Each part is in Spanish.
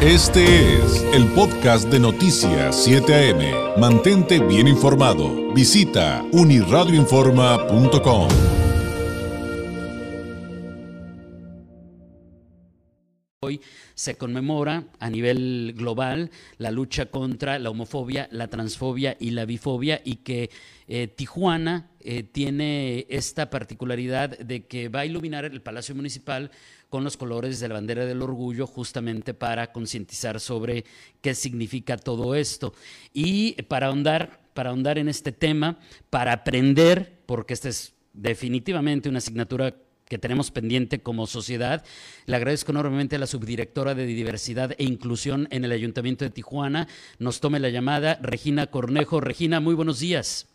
Este es el podcast de Noticias 7 AM. Mantente bien informado. Visita uniradioinforma.com. Hoy se conmemora a nivel global la lucha contra la homofobia, la transfobia y la bifobia y que eh, Tijuana eh, tiene esta particularidad de que va a iluminar el Palacio Municipal con los colores de la bandera del orgullo justamente para concientizar sobre qué significa todo esto. Y para ahondar, para en este tema, para aprender, porque esta es definitivamente una asignatura que tenemos pendiente como sociedad. Le agradezco enormemente a la subdirectora de Diversidad e Inclusión en el Ayuntamiento de Tijuana. Nos tome la llamada Regina Cornejo. Regina, muy buenos días.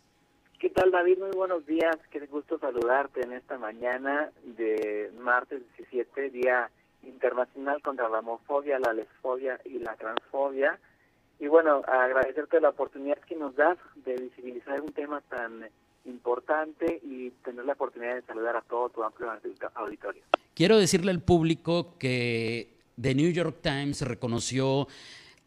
¿Qué tal, David? Muy buenos días. Qué gusto saludarte en esta mañana de martes 17, Día Internacional contra la Homofobia, la Lesfobia y la Transfobia. Y bueno, agradecerte la oportunidad que nos das de visibilizar un tema tan importante y tener la oportunidad de saludar a todo tu amplio auditorio. Quiero decirle al público que The New York Times reconoció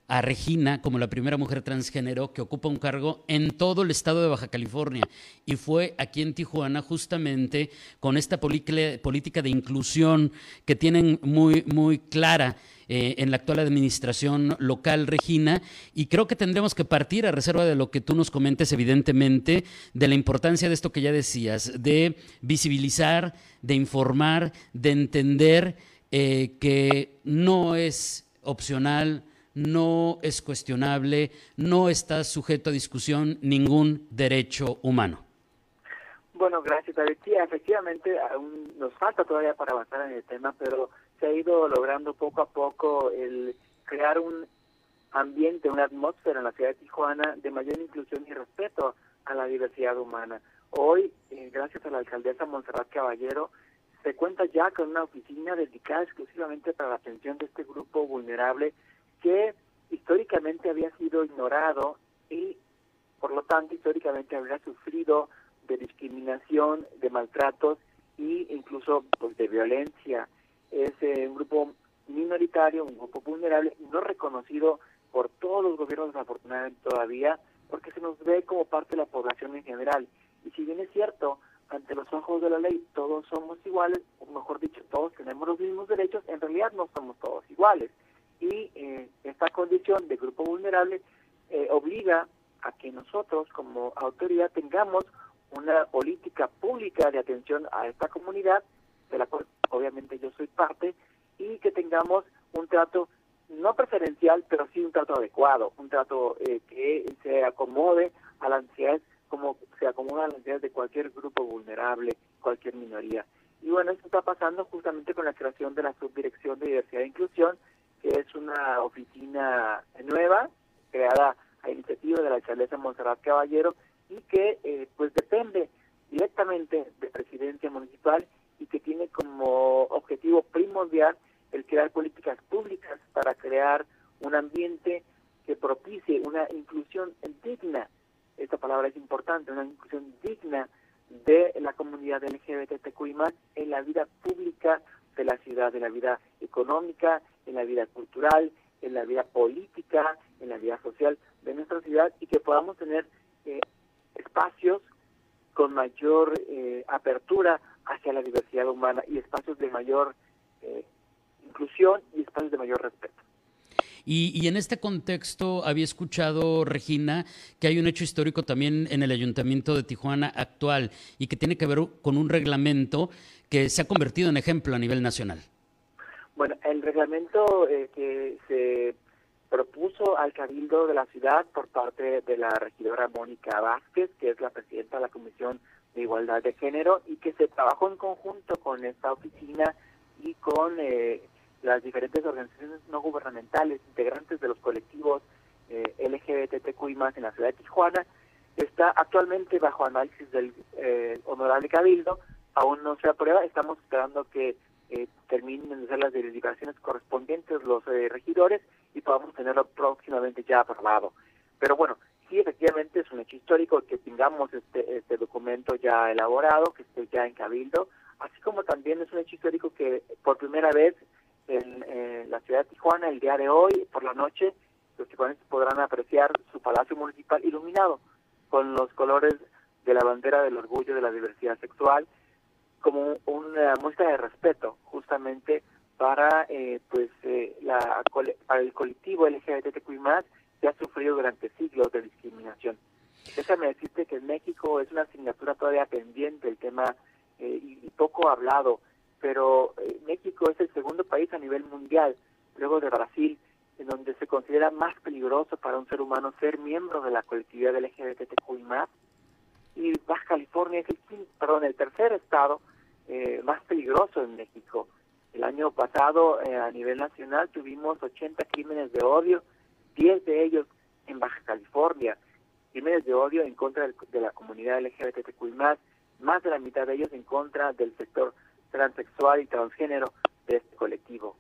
a Regina como la primera mujer transgénero que ocupa un cargo en todo el estado de Baja California. Y fue aquí en Tijuana justamente con esta política de inclusión que tienen muy, muy clara. Eh, en la actual administración local, Regina, y creo que tendremos que partir a reserva de lo que tú nos comentes, evidentemente, de la importancia de esto que ya decías, de visibilizar, de informar, de entender eh, que no es opcional, no es cuestionable, no está sujeto a discusión ningún derecho humano. Bueno, gracias David. Efectivamente aún nos falta todavía para avanzar en el tema, pero se ha ido logrando poco a poco el crear un ambiente, una atmósfera en la ciudad de Tijuana de mayor inclusión y respeto a la diversidad humana. Hoy, eh, gracias a la alcaldesa Montserrat Caballero, se cuenta ya con una oficina dedicada exclusivamente para la atención de este grupo vulnerable que históricamente había sido ignorado y por lo tanto históricamente había sufrido de discriminación, de maltratos e incluso pues, de violencia. Es eh, un grupo minoritario, un grupo vulnerable, no reconocido por todos los gobiernos desafortunadamente todavía, porque se nos ve como parte de la población en general. Y si bien es cierto, ante los ojos de la ley todos somos iguales, o mejor dicho, todos tenemos los mismos derechos, en realidad no somos todos iguales y eh, esta condición de grupo vulnerable eh, obliga a que nosotros como autoridad tengamos una política pública de atención a esta comunidad, de la cual obviamente yo soy parte, y que tengamos un trato no preferencial, pero sí un trato adecuado, un trato eh, que se acomode a las necesidades como se acomoda a las necesidades de cualquier grupo vulnerable, cualquier minoría. Y bueno, esto está pasando justamente con la creación de la Subdirección de Diversidad e Inclusión, que es una oficina nueva creada a iniciativa de la alcaldesa Monserrat Caballero y que eh, pues depende directamente de presidencia municipal y que tiene como objetivo primordial el crear políticas públicas para crear un ambiente que propicie una inclusión digna, esta palabra es importante, una inclusión digna de la comunidad LGBTQI en la vida pública de la ciudad, de la vida económica, vida cultural, en la vida política, en la vida social de nuestra ciudad y que podamos tener eh, espacios con mayor eh, apertura hacia la diversidad humana y espacios de mayor eh, inclusión y espacios de mayor respeto. Y, en este contexto había escuchado, Regina, que hay un hecho histórico también en el Ayuntamiento de Tijuana actual y que tiene que ver con un reglamento que se ha convertido en ejemplo a nivel nacional. Bueno, el reglamento eh, que se propuso al Cabildo de la ciudad por parte de la regidora Mónica Vázquez, que es la presidenta de la Comisión de Igualdad de Género, y que se trabajó en conjunto con esta oficina y con eh, las diferentes organizaciones no gubernamentales, integrantes de los colectivos eh, LGBTQI en la ciudad de Tijuana, está actualmente bajo análisis del eh, honorable cabildo, aún no se aprueba, estamos esperando que eh, terminen de hacer las deliberaciones correspondientes los eh, regidores y podamos tenerlo próximamente ya aprobado. Pero bueno, sí efectivamente es un hecho histórico que tengamos este, este documento ya elaborado, que esté ya en cabildo, así como también es un hecho histórico que por primera vez en eh, la ciudad de Tijuana el día de hoy, por la noche, los tijuanenses podrán apreciar su palacio municipal iluminado con los colores de la bandera del orgullo de la diversidad sexual como una muestra de respeto justamente para eh, pues eh, la para el colectivo LGBTQI+, que ha sufrido durante siglos de discriminación. Déjame decirte que en México es una asignatura todavía pendiente el tema eh, y, poco hablado, pero México es el segundo país a nivel mundial, luego de Brasil, en donde se considera más peligroso para un ser humano ser miembro de la colectividad LGBTQI+, y Baja California es el, perdón, el tercer estado eh, más peligroso en México. El año pasado eh, a nivel nacional tuvimos 80 crímenes de odio, 10 de ellos en Baja California, crímenes de odio en contra de la comunidad LGBTQI+, más de la mitad de ellos en contra del sector transexual y transgénero de este colectivo.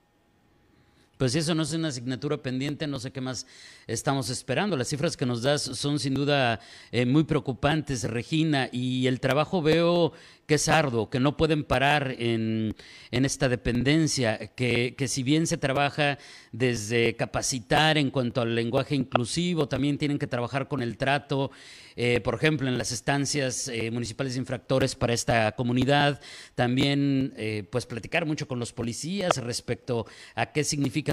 Pues si eso no es una asignatura pendiente, no sé qué más estamos esperando. Las cifras que nos das son sin duda eh, muy preocupantes, Regina, y el trabajo veo que es arduo, que no pueden parar en, esta dependencia, que, que, si bien se trabaja desde capacitar en cuanto al lenguaje inclusivo, también tienen que trabajar con el trato, eh, por ejemplo, en las estancias eh, municipales de infractores para esta comunidad, también pues platicar mucho con los policías respecto a qué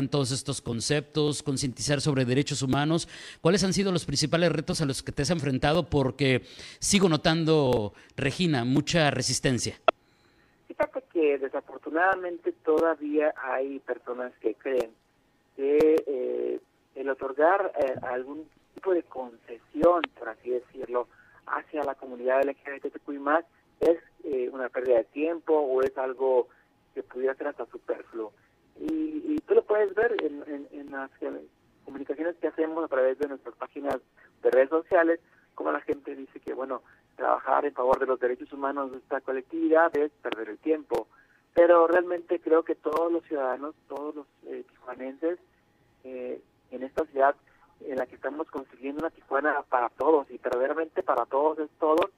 todos estos conceptos, concientizar sobre derechos humanos. ¿Cuáles han sido los principales retos a los que te has enfrentado? Porque sigo notando, Regina, mucha resistencia? Fíjate que desafortunadamente todavía hay personas que creen que eh, el otorgar eh, algún tipo de concesión, por así decirlo, hacia la comunidad LGBTQI+, es eh, una pérdida de tiempo o es algo que pudiera ser hasta superfluo. Y, tú lo puedes ver en, en las comunicaciones que hacemos a través de nuestras páginas de redes sociales, como la gente dice que, bueno, trabajar en favor de los derechos humanos de esta colectividad es perder el tiempo. Pero realmente creo que todos los ciudadanos, todos los eh, tijuanenses, eh, en esta ciudad en la que estamos consiguiendo una Tijuana para todos y verdaderamente para todos es todos,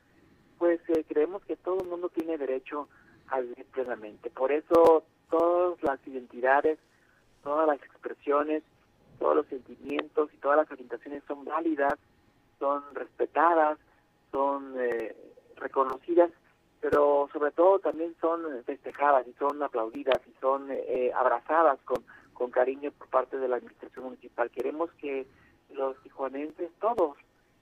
pues eh, creemos que todo el mundo tiene derecho a vivir plenamente. Por eso todas las identidades, todas las expresiones, todos los sentimientos y todas las orientaciones son válidas, son respetadas, son eh, reconocidas, pero sobre todo también son festejadas y son aplaudidas y son eh, abrazadas con, con cariño por parte de la administración municipal. Queremos que los tijuanenses, todos,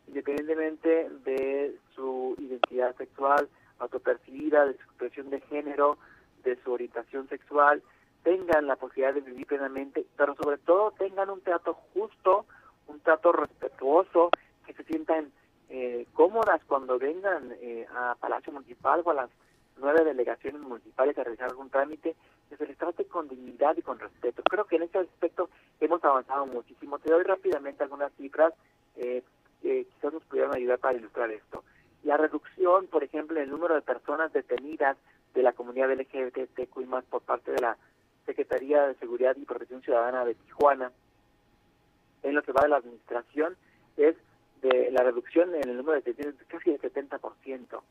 independientemente de su identidad sexual, autopercibida, de su expresión de género, de su orientación sexual, tengan la posibilidad de vivir plenamente, pero sobre todo tengan un trato justo, un trato respetuoso, que se sientan eh, cómodas cuando vengan eh, a Palacio Municipal o a las nueve delegaciones municipales a realizar algún trámite, que se les trate con dignidad y con respeto. Creo que en ese aspecto hemos avanzado muchísimo. Te doy rápidamente algunas cifras eh, que quizás nos pudieran ayudar para ilustrar esto. La reducción, por ejemplo, en el número de personas detenidas de la comunidad LGBTQI por parte de la Secretaría de Seguridad y Protección Ciudadana de Tijuana, en lo que va de la administración, es de la reducción en el número de detenciones de casi el 70%.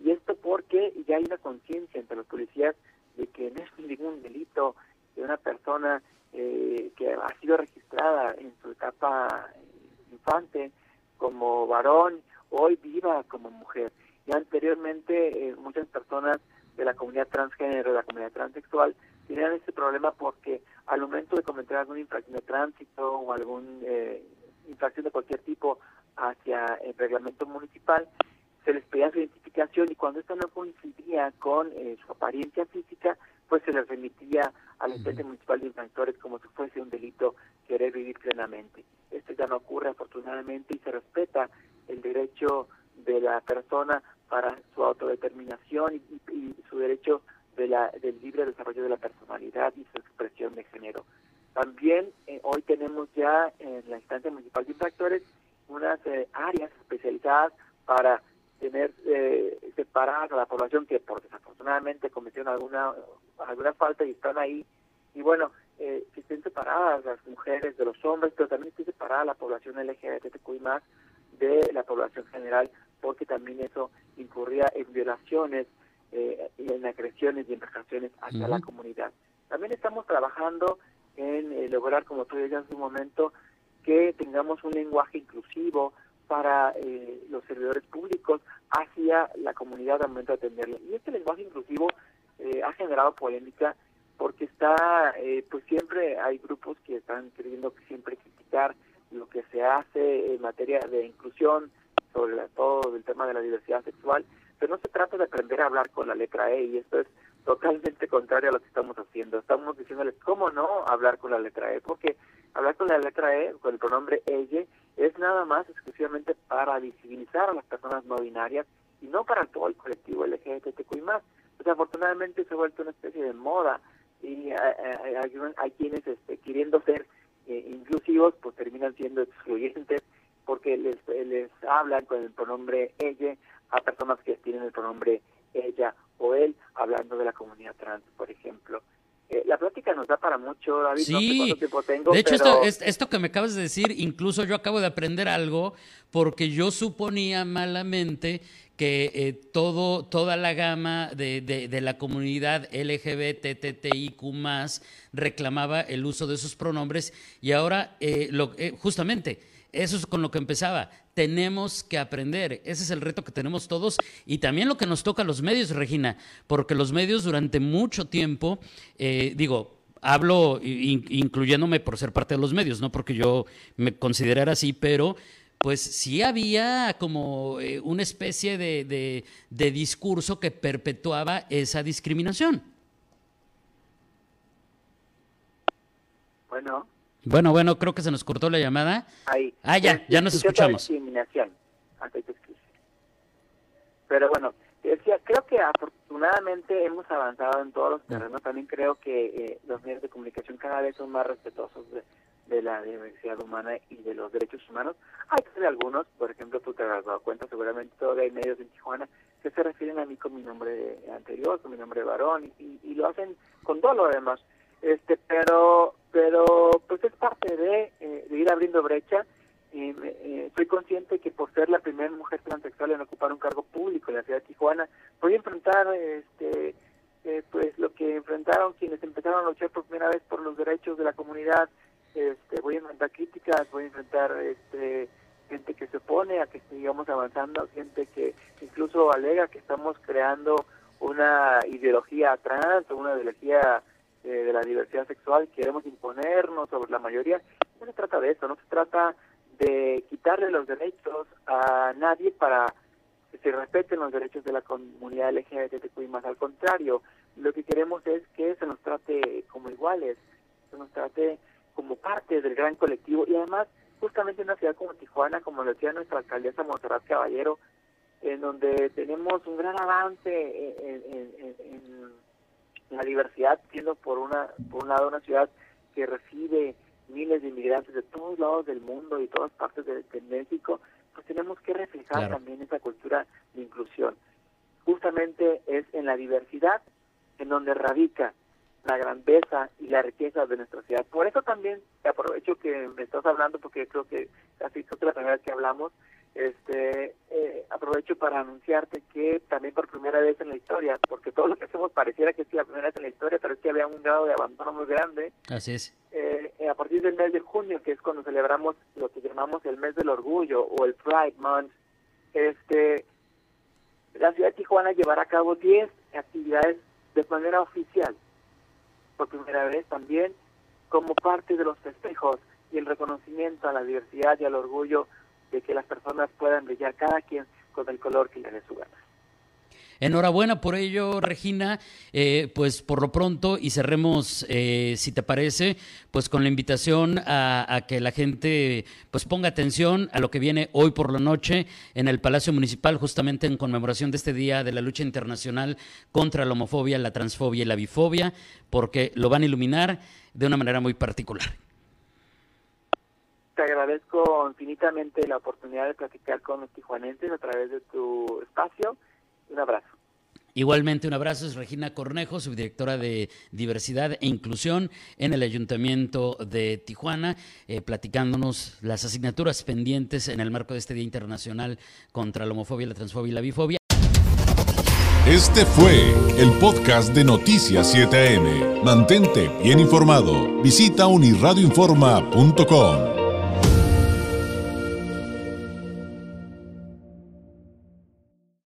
Y esto porque ya hay una conciencia entre los policías de que no es ningún delito de una persona eh, que ha sido registrada en su etapa infante como varón, hoy viva como mujer. Y anteriormente eh, muchas personas de la comunidad transgénero, de la comunidad transexual, tenían ese problema porque al momento de cometer algún infracción de tránsito o algún eh, infracción de cualquier tipo hacia el reglamento municipal, se les pedía su identificación y cuando esto no coincidía con eh, su apariencia física, pues se les remitía al ente municipal de infractores como si fuese un delito querer vivir plenamente. Esto ya no ocurre afortunadamente y se respeta el derecho de la persona para su autodeterminación y, su derecho de la, del libre desarrollo de la personalidad y su expresión de género. También eh, hoy tenemos ya en la instancia municipal de infractores unas eh, áreas especializadas para tener eh, separadas a la población que por desafortunadamente cometieron alguna alguna falta y están ahí y bueno eh, que estén separadas las mujeres de los hombres pero también esté separada la población LGBTQI más de la población general porque también eso incurría en violaciones eh, y en agresiones y en hacia la comunidad También estamos trabajando en eh, lograr, como tú decías hace un momento, que tengamos un lenguaje inclusivo para eh, los servidores públicos hacia la comunidad al momento de atenderlo. Y este lenguaje inclusivo eh, ha generado polémica porque está, pues siempre hay grupos que están queriendo siempre criticar lo que se hace en materia de inclusión, sobre todo el tema de la diversidad sexual, pero no se trata de aprender a hablar con la letra E y esto es totalmente contrario a lo que estamos haciendo. Estamos diciéndoles cómo no hablar con la letra E, porque hablar con la letra E, con el pronombre ella, es nada más exclusivamente para visibilizar a las personas no binarias y no para todo el colectivo LGBTQI+. Desafortunadamente se ha vuelto una especie de moda y hay, quienes este, queriendo ser eh, inclusivos pues terminan siendo excluyentes porque les, les hablan con el pronombre ella a personas que tienen el pronombre ella o él, hablando de la comunidad trans, por ejemplo. Eh, la plática nos da para mucho, David. Sí, tengo, de hecho, esto, esto, que me acabas de decir, incluso yo acabo de aprender algo, porque yo suponía malamente que eh, todo, toda la gama de, de, la comunidad LGBTTIQ reclamaba el uso de esos pronombres y ahora, eh, lo, justamente, eso es con lo que empezaba. Tenemos que aprender. Ese es el reto que tenemos todos y también lo que nos toca a los medios, Regina, porque los medios durante mucho tiempo, eh, digo, hablo incluyéndome por ser parte de los medios, no porque yo me considerara así, pero pues sí había como eh, una especie de, de discurso que perpetuaba esa discriminación. Bueno. Bueno, bueno, creo que se nos cortó la llamada. Ahí. Ah, ya, ya nos escuchamos. Discriminación. Pero bueno, decía, creo que afortunadamente hemos avanzado en todos los terrenos. También creo que eh, los medios de comunicación cada vez son más respetuosos de, la diversidad humana y de los derechos humanos. Hay algunos, por ejemplo, tú te has dado cuenta, seguramente todavía hay medios en Tijuana que se refieren a mí con mi nombre anterior, con mi nombre varón, y, y lo hacen con todo lo demás este pero pero pues es parte de, eh, ir abriendo brecha. Y eh, soy consciente que por ser la primera mujer transexual en ocupar un cargo público en la ciudad de Tijuana voy a enfrentar este eh, pues lo que enfrentaron quienes empezaron a luchar por primera vez por los derechos de la comunidad. Este voy a enfrentar críticas voy a enfrentar este gente que se opone a que sigamos avanzando gente que incluso alega que estamos creando una ideología trans o una ideología eh, de la diversidad sexual queremos imponernos sobre la mayoría. No se trata de eso, no se trata de quitarle los derechos a nadie para que se respeten los derechos de la comunidad LGBTQI más. Al contrario, lo que queremos es que se nos trate como iguales, se nos trate como parte del gran colectivo y además justamente en una ciudad como Tijuana, como lo decía nuestra alcaldesa Monserrat Caballero, en donde tenemos un gran avance en la diversidad, siendo por, una, por un lado una ciudad que recibe miles de inmigrantes de todos lados del mundo y todas partes de, México, pues tenemos que reflejar también esa cultura de inclusión. Justamente es en la diversidad en donde radica la grandeza y la riqueza de nuestra ciudad. Por eso también aprovecho que me estás hablando, porque creo que casi es la primera vez que hablamos, este eh, aprovecho para anunciarte que también por primera vez en la historia, porque todo lo que hacemos pareciera que es la primera vez en la historia, pero es que había un grado de abandono muy grande. Así es. Eh, eh, a partir del mes de junio, que es cuando celebramos lo que llamamos el mes del orgullo o el Pride Month, este, la ciudad de Tijuana llevará a cabo 10 actividades de manera oficial, por primera vez también como parte de los festejos y el reconocimiento a la diversidad y al orgullo de que las personas puedan brillar cada quien con el color que le dé su gana. Enhorabuena por ello, Regina. Eh, pues por lo pronto, y cerremos, eh, si te parece, pues con la invitación a, que la gente pues ponga atención a lo que viene hoy por la noche en el Palacio Municipal, justamente en conmemoración de este Día de la Lucha Internacional contra la Homofobia, la Transfobia y la Bifobia, porque lo van a iluminar de una manera muy particular. Te agradezco infinitamente la oportunidad de platicar con los tijuanenses a través de tu espacio. Un abrazo. Igualmente, un abrazo es Regina Cornejo, subdirectora de Diversidad e Inclusión en el Ayuntamiento de Tijuana, eh, platicándonos las asignaturas pendientes en el marco de este Día Internacional contra la Homofobia, la Transfobia y la Bifobia. Este fue el podcast de Noticias 7am. Mantente bien informado. Visita unirradioinforma.com.